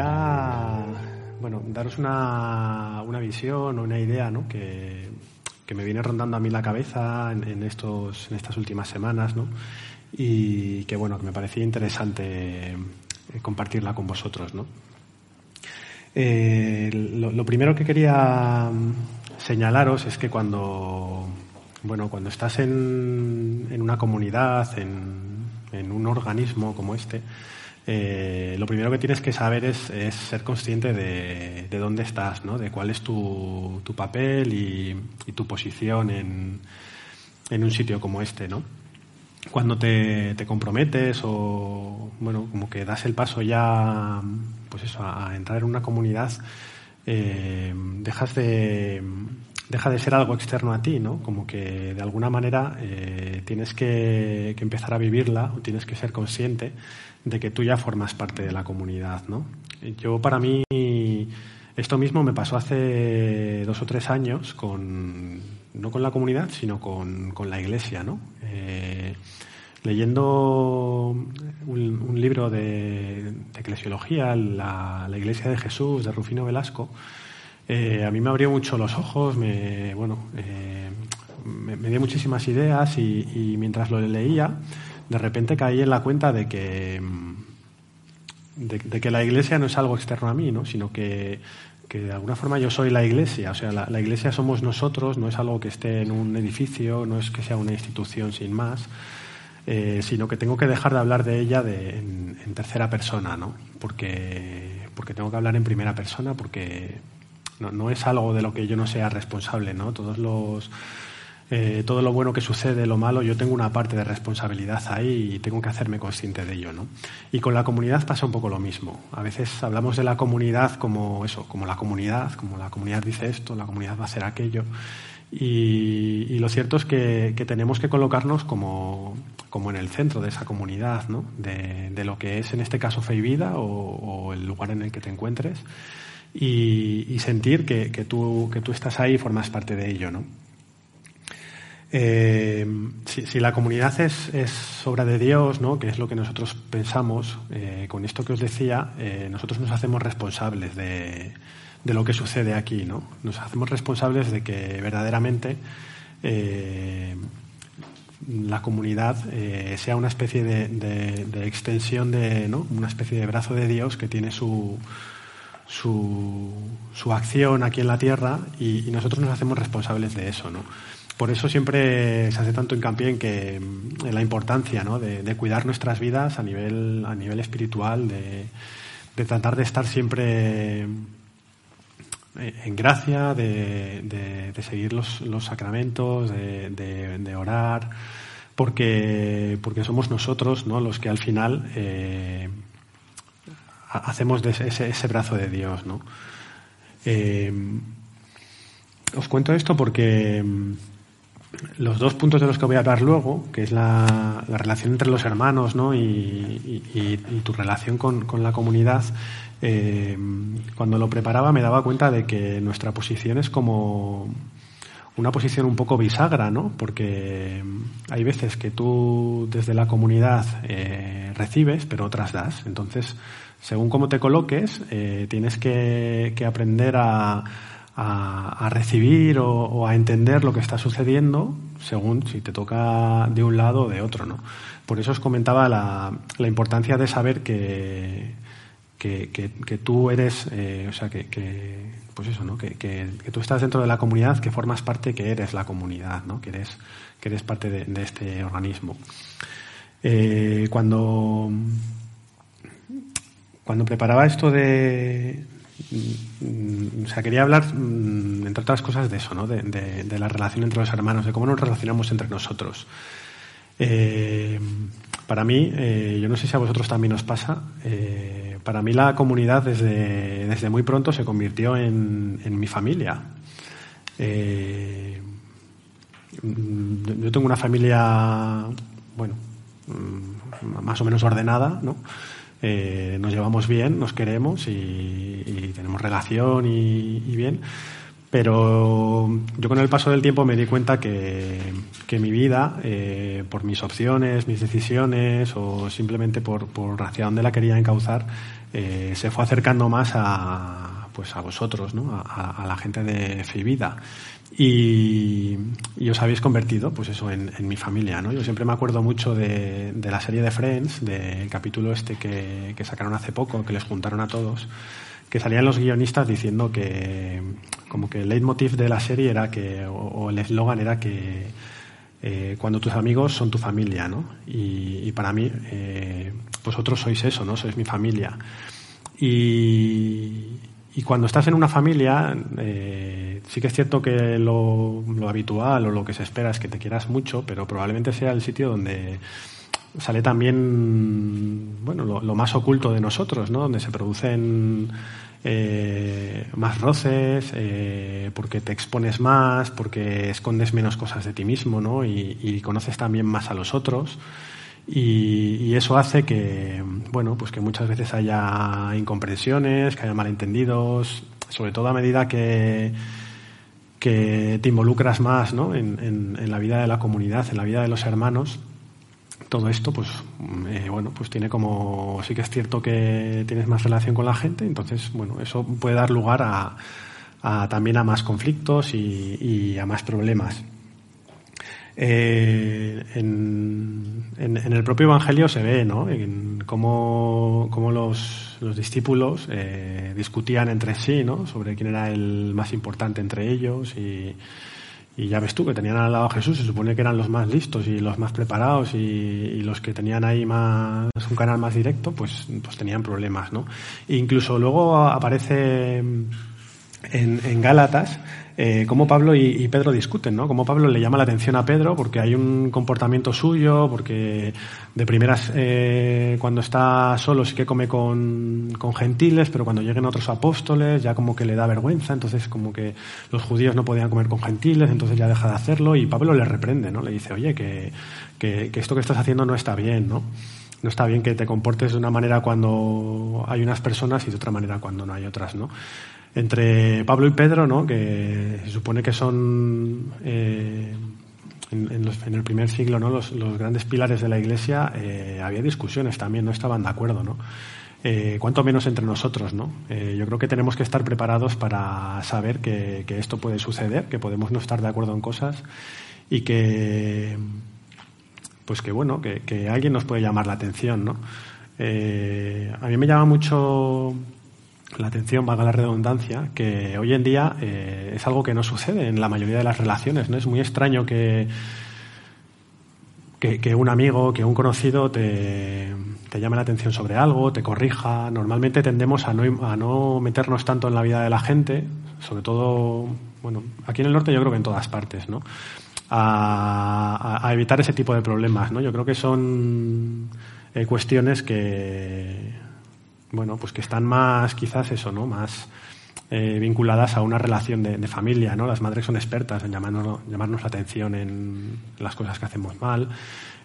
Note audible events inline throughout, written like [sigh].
quería bueno, daros una, una visión o una idea ¿no? que, que, me viene rondando a mí la cabeza en, estos, en estas últimas semanas ¿no? y que bueno, que me parecía interesante eh, compartirla con vosotros. ¿no? Eh, lo, primero que quería señalaros es que cuando, bueno, cuando estás en, en una comunidad, en, en un organismo como este, eh, lo primero que tienes que saber es, ser consciente de, dónde estás, ¿no? de cuál es tu, papel y, tu posición en, un sitio como este. ¿no? Cuando te, comprometes o bueno, como que das el paso ya pues eso, a entrar en una comunidad, eh, dejas de deja de ser algo externo a ti, ¿no? Como que de alguna manera eh, tienes que, empezar a vivirla o tienes que ser consciente de que tú ya formas parte de la comunidad, ¿no? Yo para mí esto mismo me pasó hace dos o tres años con no con la comunidad sino con, la iglesia, ¿no? Eh, leyendo un, libro de, eclesiología, la, la, Iglesia de Jesús de Rufino Velasco, eh, a mí me abrió mucho los ojos, me, bueno, eh, me, dio muchísimas ideas y, mientras lo leía, de repente caí en la cuenta de que, de, que la iglesia no es algo externo a mí, ¿no? sino que, de alguna forma yo soy la iglesia, o sea, la, iglesia somos nosotros, no es algo que esté en un edificio, no es que sea una institución sin más. Eh, sino que tengo que dejar de hablar de ella en, en, tercera persona, ¿no? Porque, porque tengo que hablar en primera persona, porque no, es algo de lo que yo no sea responsable, ¿no? Todos los, eh, todo lo bueno que sucede, lo malo, yo tengo una parte de responsabilidad ahí y tengo que hacerme consciente de ello, ¿no? Y con la comunidad pasa un poco lo mismo. A veces hablamos de la comunidad como eso, como la comunidad, como la comunidad dice esto, la comunidad va a hacer aquello. Y, lo cierto es que, tenemos que colocarnos como, como, en el centro de esa comunidad, ¿no? de, de, lo que es en este caso fe y vida o el lugar en el que te encuentres y, sentir que, que, tú, que tú estás ahí y formas parte de ello, ¿no? Eh, si, la comunidad es, es, obra de Dios, ¿no? que es lo que nosotros pensamos, eh, con esto que os decía, eh, nosotros nos hacemos responsables de, de, lo que sucede aquí. ¿no? Nos hacemos responsables de que verdaderamente la comunidad sea una especie de, de, de extensión de, ¿no? una especie de brazo de Dios que tiene su, su, su acción aquí en la Tierra y, nosotros nos hacemos responsables de eso, ¿no? Por eso siempre se hace tanto hincapié en que en la importancia ¿no? de, cuidar nuestras vidas a nivel, a nivel espiritual, de, de tratar de estar siempre en gracia, de, de seguir los, los sacramentos, de, orar, porque, porque somos nosotros ¿no? los que al final eh, hacemos de ese, brazo de Dios, ¿no? Eh, os cuento esto porque mm, los dos puntos de los que voy a hablar luego, que es la, relación entre los hermanos ¿no? y, tu relación con, la comunidad, eh, cuando lo preparaba me daba cuenta de que nuestra posición es como una posición un poco bisagra, ¿no? Porque hay veces que tú desde la comunidad eh, recibes, pero otras das. Entonces, según cómo te coloques, eh, tienes que, aprender a, recibir o, a entender lo que está sucediendo según si te toca de un lado o de otro, ¿no? Por eso os comentaba la, importancia de saber que, que, tú eres, eh, o sea, que, pues eso, ¿no? Que, tú estás dentro de la comunidad, que formas parte, que eres la comunidad, ¿no? Que eres, que eres parte de, este organismo. Eh, cuando cuando preparaba esto de... Mm, o sea, quería hablar, mm, entre otras cosas, de eso, ¿no? De, la relación entre los hermanos, de cómo nos relacionamos entre nosotros. Eh, para mí, eh, yo no sé si a vosotros también os pasa, para mí la comunidad desde, desde muy pronto se convirtió en, en mi familia. yo tengo una familia, bueno, mm, más o menos ordenada, ¿no? Eh, nos llevamos bien, nos queremos y, tenemos relación y, bien. Pero yo con el paso del tiempo me di cuenta que, mi vida, eh, por mis opciones, mis decisiones o simplemente por, por hacia dónde la quería encauzar, eh, se fue acercando más a, pues a vosotros, ¿no? a, la gente de Fibida. Y, y, os habéis convertido, pues eso, en, mi familia, ¿no? Yo siempre me acuerdo mucho de, de la serie de Friends, del capítulo este que, que sacaron hace poco, que les juntaron a todos que salían los guionistas diciendo que como que el leitmotiv de la serie era que, o, el eslogan era que eh, cuando tus amigos son tu familia, ¿no? Y, para mí, eh, vosotros sois eso, ¿no? Sois mi familia. Y, cuando estás en una familia, eh, sí que es cierto que lo, habitual o lo que se espera es que te quieras mucho, pero probablemente sea el sitio donde sale también bueno lo, más oculto de nosotros, ¿no? Donde se producen eh, más roces, eh, porque te expones más, porque escondes menos cosas de ti mismo, ¿no? Y, conoces también más a los otros. Y, eso hace que, bueno, pues que muchas veces haya incomprensiones, que haya malentendidos, sobre todo a medida que, que te involucras más ¿no? en la vida de la comunidad, en la vida de los hermanos todo esto, pues, eh, bueno, pues tiene como, sí que es cierto que tienes más relación con la gente, entonces, bueno, eso puede dar lugar a, también a más conflictos y, a más problemas. Eh, en, el propio Evangelio se ve, ¿no? En cómo, los, los, discípulos eh, discutían entre sí, ¿no? Sobre quién era el más importante entre ellos y y ya ves tú que tenían al lado a Jesús, se supone que eran los más listos y los más preparados y, los que tenían ahí más un canal más directo, pues, pues tenían problemas, ¿no? E incluso luego aparece en, en Gálatas eh, cómo Pablo y, Pedro discuten, ¿no? Cómo Pablo le llama la atención a Pedro porque hay un comportamiento suyo, porque de primeras eh, cuando está solo sí que come con, gentiles, pero cuando lleguen otros apóstoles ya como que le da vergüenza, entonces como que los judíos no podían comer con gentiles, entonces ya deja de hacerlo y Pablo le reprende, ¿no? Le dice, oye, que, que, esto que estás haciendo no está bien, ¿no? no está bien que te comportes de una manera cuando hay unas personas y de otra manera cuando no hay otras, ¿no? Entre Pablo y Pedro, ¿no? que se supone que son eh, en, el primer siglo ¿no? los, grandes pilares de la Iglesia, eh, había discusiones también, no estaban de acuerdo. ¿no? Eh, cuanto menos entre nosotros. ¿no? yo creo que tenemos que estar preparados para saber que, esto puede suceder, que podemos no estar de acuerdo en cosas y que, pues que bueno, que alguien nos puede llamar la atención. ¿no? a mí me llama mucho la atención, valga la redundancia, que hoy en día eh, es algo que no sucede en la mayoría de las relaciones. ¿no? Es muy extraño que, que, un amigo, que un conocido te, te, llame la atención sobre algo, te corrija. Normalmente tendemos a no, a no meternos tanto en la vida de la gente, sobre todo, bueno, aquí en el norte yo creo que en todas partes, ¿no? A, evitar ese tipo de problemas, ¿no? Yo creo que son eh, cuestiones que bueno, pues que están más, quizás eso, ¿no? Más eh, vinculadas a una relación de, familia, ¿no? Las madres son expertas en llamarnos, llamarnos la atención en las cosas que hacemos mal.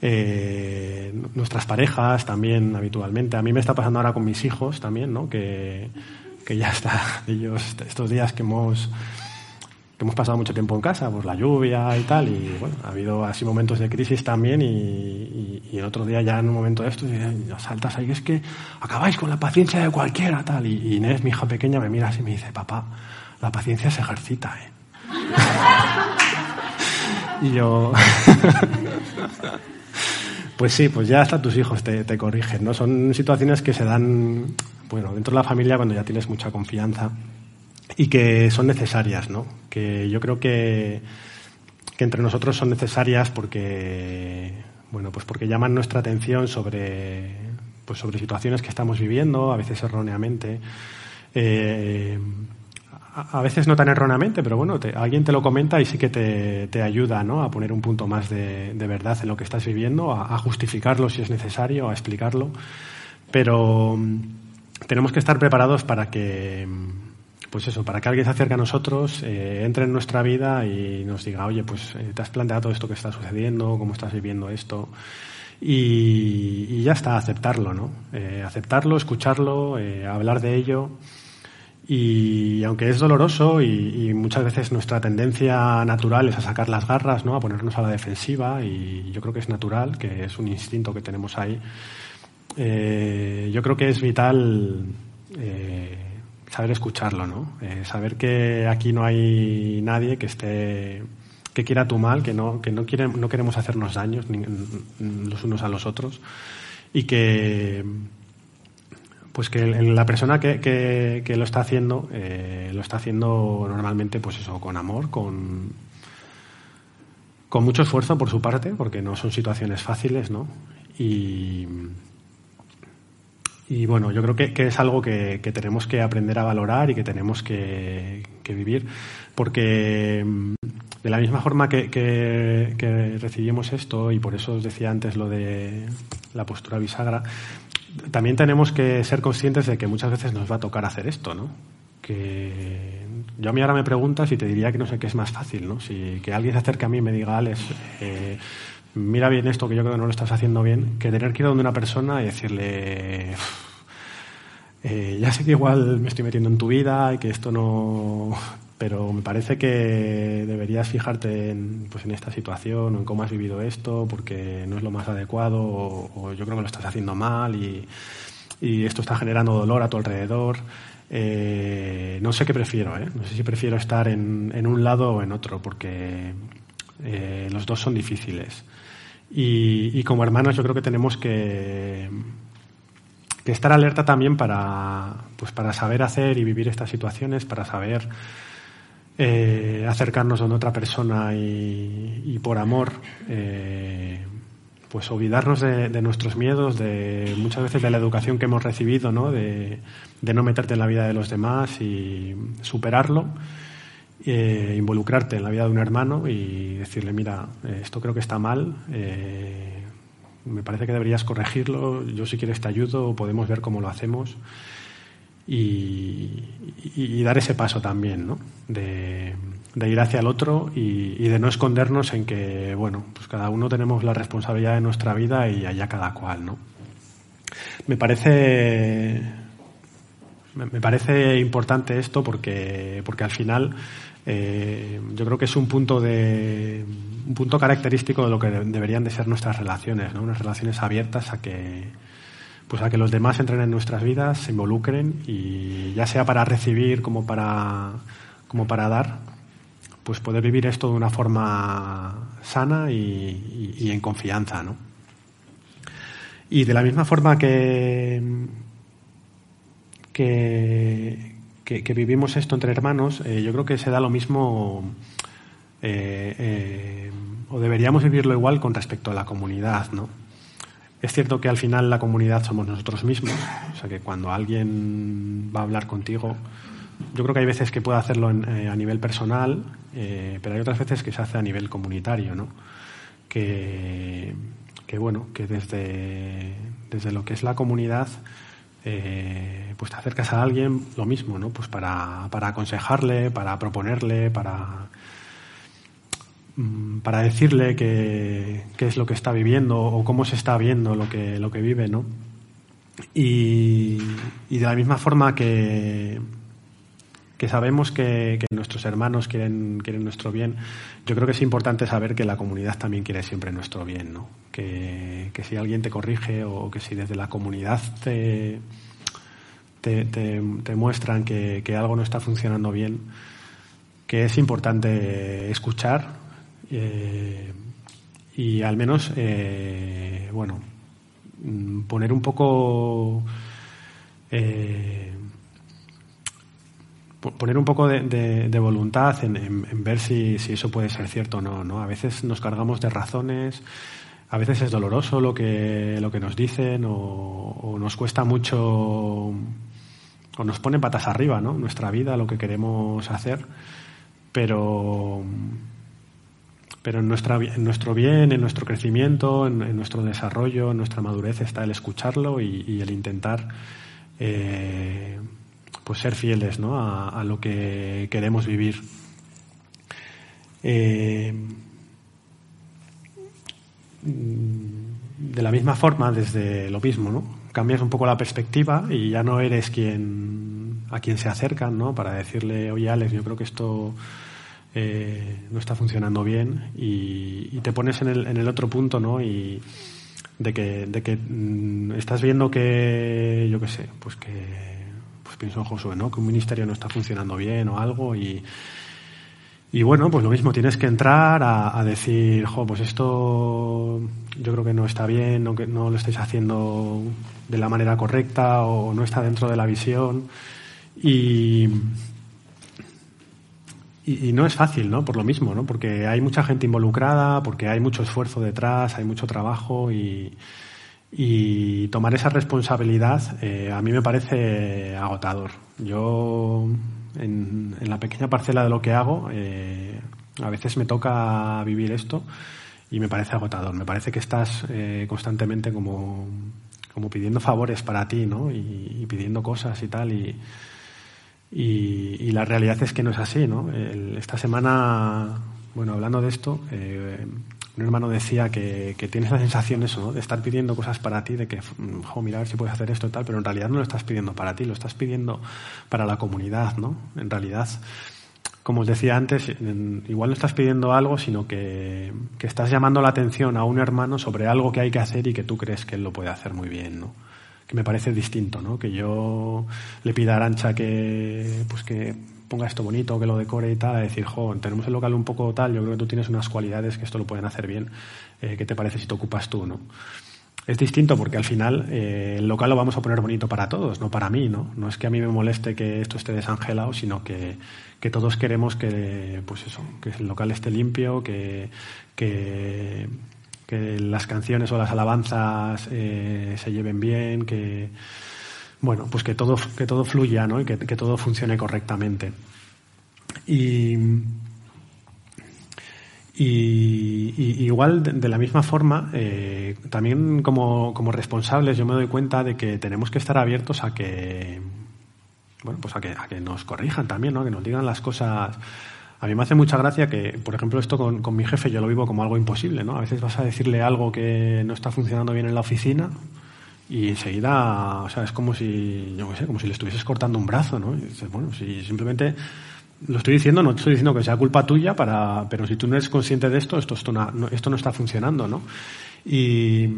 Eh, nuestras parejas también habitualmente. A mí me está pasando ahora con mis hijos también, ¿no? Que, que ya está, [laughs] ellos, estos días que hemos hemos pasado mucho tiempo en casa, pues la lluvia y tal, y bueno, ha habido así momentos de crisis también y, el otro día ya en un momento de esto, saltas ahí, es que acabáis con la paciencia de cualquiera, tal, y Inés, mi hija pequeña, me mira así y me dice, papá, la paciencia se ejercita, ¿eh? [laughs] y yo... [laughs] Pues sí, pues ya hasta tus hijos te, te, corrigen, ¿no? Son situaciones que se dan, bueno, dentro de la familia cuando ya tienes mucha confianza y que son necesarias, ¿no? Que yo creo que, que entre nosotros son necesarias porque, bueno, pues porque llaman nuestra atención sobre, pues sobre situaciones que estamos viviendo, a veces erróneamente. Eh, a veces no tan erróneamente, pero bueno, alguien te lo comenta y sí que te, te ayuda ¿no? a poner un punto más de, de, verdad en lo que estás viviendo, a, justificarlo si es necesario, a explicarlo. Pero mm, tenemos que estar preparados para que, pues eso, para que alguien se acerque a nosotros, eh, entre en nuestra vida y nos diga, oye, pues eh, te has planteado esto que está sucediendo, cómo estás viviendo esto. Y, ya está, aceptarlo, ¿no? Eh, aceptarlo, escucharlo, hablar de ello. Y aunque es doloroso y, muchas veces nuestra tendencia natural es a sacar las garras, ¿no? a ponernos a la defensiva, y yo creo que es natural, que es un instinto que tenemos ahí, yo creo que es vital eh, saber escucharlo, ¿no? Eh, saber que aquí no hay nadie que esté que quiera tu mal, que no, que no, quiere, no queremos hacernos daños ni, los unos a los otros y que pues que la persona que, que, lo está haciendo eh, lo está haciendo normalmente pues eso con amor con con mucho esfuerzo por su parte porque no son situaciones fáciles no y y bueno, yo creo que, es algo que, tenemos que aprender a valorar y que tenemos que, vivir, porque mm, de la misma forma que, recibimos esto, y por eso os decía antes lo de la postura bisagra, también tenemos que ser conscientes de que muchas veces nos va a tocar hacer esto, ¿no? Que yo a mí ahora me preguntas y te diría que no sé qué es más fácil, ¿no? Si que alguien se acerque a mí y me diga, Alex, eh, mira bien esto que yo creo que no lo estás haciendo bien, que tener que ir donde una persona y decirle, eh, ya sé que igual me estoy metiendo en tu vida y que esto no, pero me parece que deberías fijarte en, pues en esta situación o en cómo has vivido esto, porque no es lo más adecuado o, yo creo que lo estás haciendo mal y, esto está generando dolor a tu alrededor. Eh, no sé qué prefiero, ¿eh? no sé si prefiero estar en, en un lado o en otro, porque eh, los dos son difíciles. Y, como hermanos yo creo que tenemos que, estar alerta también para, pues para saber hacer y vivir estas situaciones, para saber eh, acercarnos a otra persona y, por amor, eh, pues olvidarnos de, nuestros miedos, de muchas veces de la educación que hemos recibido, ¿no? De, de no meterte en la vida de los demás y superarlo eh, involucrarte en la vida de un hermano y decirle, mira, eh, esto creo que está mal, eh, me parece que deberías corregirlo, yo si quieres te ayudo, podemos ver cómo lo hacemos y, dar ese paso también, ¿no? De, ir hacia el otro y, de no escondernos en que, bueno, pues cada uno tenemos la responsabilidad de nuestra vida y allá cada cual, ¿no? Me parece me parece importante esto porque, porque al final eh, yo creo que es un punto de un punto característico de lo que deberían de ser nuestras relaciones, ¿no? unas relaciones abiertas a que pues a que los demás entren en nuestras vidas, se involucren y ya sea para recibir como para como para dar, pues poder vivir esto de una forma sana y, y en confianza, ¿no? Y de la misma forma que que, que, vivimos esto entre hermanos, eh, yo creo que se da lo mismo eh, eh, o deberíamos vivirlo igual con respecto a la comunidad, ¿no? Es cierto que al final la comunidad somos nosotros mismos, o sea que cuando alguien va a hablar contigo, yo creo que hay veces que puede hacerlo a nivel personal, pero hay otras veces que se hace a nivel comunitario, ¿no? Que, que bueno, que desde, desde lo que es la comunidad eh, pues te acercas a alguien, lo mismo, ¿no? Pues para, para aconsejarle, para proponerle, para, mm, para decirle qué, es lo que está viviendo o cómo se está viendo lo que, lo que vive, ¿no? Y, de la misma forma que, que sabemos que, nuestros hermanos quieren, nuestro bien, yo creo que es importante saber que la comunidad también quiere siempre nuestro bien, ¿no? Que, que si alguien te corrige o que si desde la comunidad te, te, muestran que, algo no está funcionando bien, que es importante escuchar eh, y al menos, eh, bueno, poner un poco... Eh, poner un poco de, voluntad en, ver si, eso puede ser cierto o no, no. A veces nos cargamos de razones, a veces es doloroso lo que, lo que nos dicen o, o nos cuesta mucho o nos pone patas arriba, ¿no? Nuestra vida, lo que queremos hacer, pero, pero en, nuestra, en nuestro bien, en nuestro crecimiento, en, nuestro desarrollo, en nuestra madurez está el escucharlo y, el intentar eh, pues ser fieles ¿no? a, lo que queremos vivir. Eh, de la misma forma, desde lo mismo, ¿no? cambias un poco la perspectiva y ya no eres quien a quien se acercan, ¿no? Para decirle, oye, Alex, yo creo que esto eh, no está funcionando bien y, te pones en el, en el otro punto, ¿no? Y de que, de que mm, estás viendo que, yo qué sé, pues que, pienso en ¿no? Que un ministerio no está funcionando bien o algo y, y bueno, pues lo mismo, tienes que entrar a, decir, jo, pues esto yo creo que no está bien, no, que no lo estáis haciendo de la manera correcta o no está dentro de la visión. Y, y, no es fácil, ¿no? Por lo mismo, ¿no? Porque hay mucha gente involucrada, porque hay mucho esfuerzo detrás, hay mucho trabajo y, y tomar esa responsabilidad eh, a mí me parece agotador. Yo, en, en, la pequeña parcela de lo que hago, eh, a veces me toca vivir esto y me parece agotador. Me parece que estás eh, constantemente como, como pidiendo favores para ti, ¿no? Y, y pidiendo cosas y tal. Y, y, la realidad es que no es así, ¿no? esta semana, bueno, hablando de esto, eh, un hermano decía que, tienes la sensación eso, ¿no? De estar pidiendo cosas para ti, de que, jo, mira a ver si puedes hacer esto y tal, pero en realidad no lo estás pidiendo para ti, lo estás pidiendo para la comunidad, ¿no? En realidad, como os decía antes, igual no estás pidiendo algo, sino que, que estás llamando la atención a un hermano sobre algo que hay que hacer y que tú crees que él lo puede hacer muy bien, ¿no? me parece distinto, ¿no? Que yo le pida a Arancha que, pues que ponga esto bonito, que lo decore y tal, a decir, jo, tenemos el local un poco tal, yo creo que tú tienes unas cualidades que esto lo pueden hacer bien, eh, ¿qué te parece si te ocupas tú, no? Es distinto porque al final eh, el local lo vamos a poner bonito para todos, no para mí, ¿no? No es que a mí me moleste que esto esté desangelado, sino que, que todos queremos que, pues eso, que el local esté limpio, que, que las canciones o las alabanzas eh, se lleven bien, que bueno, pues que todo, que todo fluya, ¿no? Y que, todo funcione correctamente. Y, igual de, la misma forma, eh, también como, como, responsables yo me doy cuenta de que tenemos que estar abiertos a que bueno, pues a que, a que nos corrijan también, ¿no? Que nos digan las cosas a mí me hace mucha gracia que, por ejemplo, esto con, con, mi jefe yo lo vivo como algo imposible, ¿no? A veces vas a decirle algo que no está funcionando bien en la oficina y enseguida, o sea, es como si, yo qué sé, como si le estuvieses cortando un brazo, ¿no? Y dices, bueno, si simplemente lo estoy diciendo, no estoy diciendo que sea culpa tuya, para, pero si tú no eres consciente de esto, esto, esto, no, esto no está funcionando, ¿no? Y,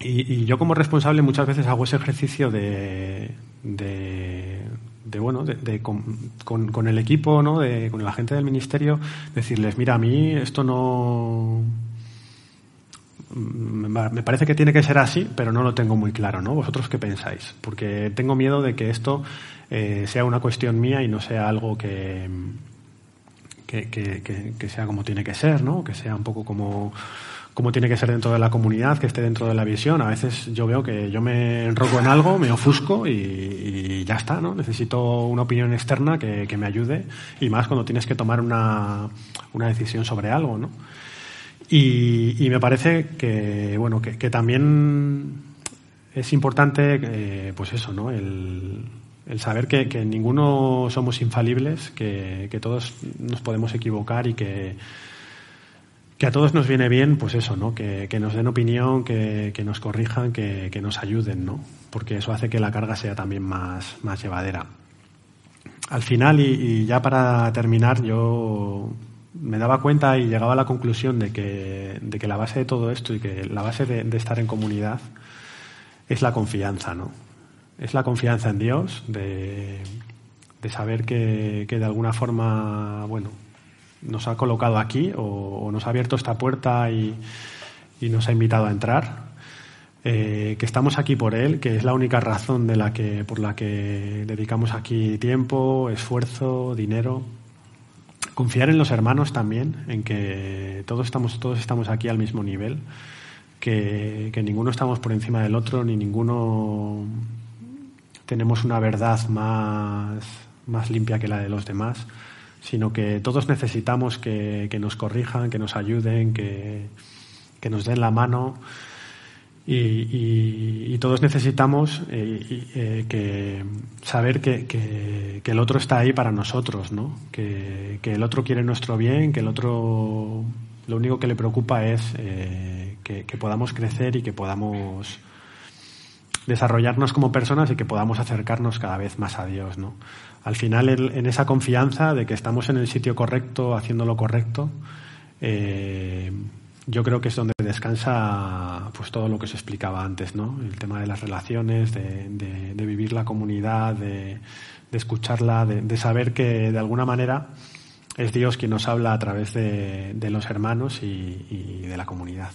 y, yo como responsable muchas veces hago ese ejercicio de, de de bueno, de, con, con, el equipo, ¿no? De, con la gente del ministerio, decirles, mira, a mí esto no me parece que tiene que ser así, pero no lo tengo muy claro, ¿no? ¿Vosotros qué pensáis? Porque tengo miedo de que esto eh, sea una cuestión mía y no sea algo que que, que, que, sea como tiene que ser, ¿no? Que sea un poco como cómo tiene que ser dentro de la comunidad, que esté dentro de la visión. A veces yo veo que yo me enroco en algo, me ofusco y, ya está, ¿no? Necesito una opinión externa que, me ayude y más cuando tienes que tomar una, una decisión sobre algo, ¿no? Y, me parece que, bueno, que, también es importante, eh, pues eso, ¿no? El, el saber que, que, ninguno somos infalibles, que, que todos nos podemos equivocar y que que a todos nos viene bien, pues eso, ¿no? Que, nos den opinión, que, nos corrijan, que, nos ayuden, ¿no? Porque eso hace que la carga sea también más, más llevadera. Al final, y, ya para terminar, yo me daba cuenta y llegaba a la conclusión de que, de que la base de todo esto y que la base de, estar en comunidad es la confianza, ¿no? Es la confianza en Dios, de, de saber que, que de alguna forma, bueno, nos ha colocado aquí o, nos ha abierto esta puerta y, nos ha invitado a entrar. Eh, que estamos aquí por él, que es la única razón de la que, por la que dedicamos aquí tiempo, esfuerzo, dinero. Confiar en los hermanos también, en que todos estamos, todos estamos aquí al mismo nivel, que, que ninguno estamos por encima del otro, ni ninguno tenemos una verdad más, más limpia que la de los demás sino que todos necesitamos que, nos corrijan, que nos ayuden, que, nos den la mano y, todos necesitamos eh, eh, saber que, el otro está ahí para nosotros, ¿no? que, el otro quiere nuestro bien, que el otro lo único que le preocupa es eh, que, podamos crecer y que podamos desarrollarnos como personas y que podamos acercarnos cada vez más a Dios, ¿no? Al final, en esa confianza de que estamos en el sitio correcto, haciendo lo correcto, eh, yo creo que es donde descansa pues todo lo que se explicaba antes, ¿no? El tema de las relaciones, de, vivir la comunidad, de, escucharla, de, saber que de alguna manera es Dios quien nos habla a través de, los hermanos y de la comunidad.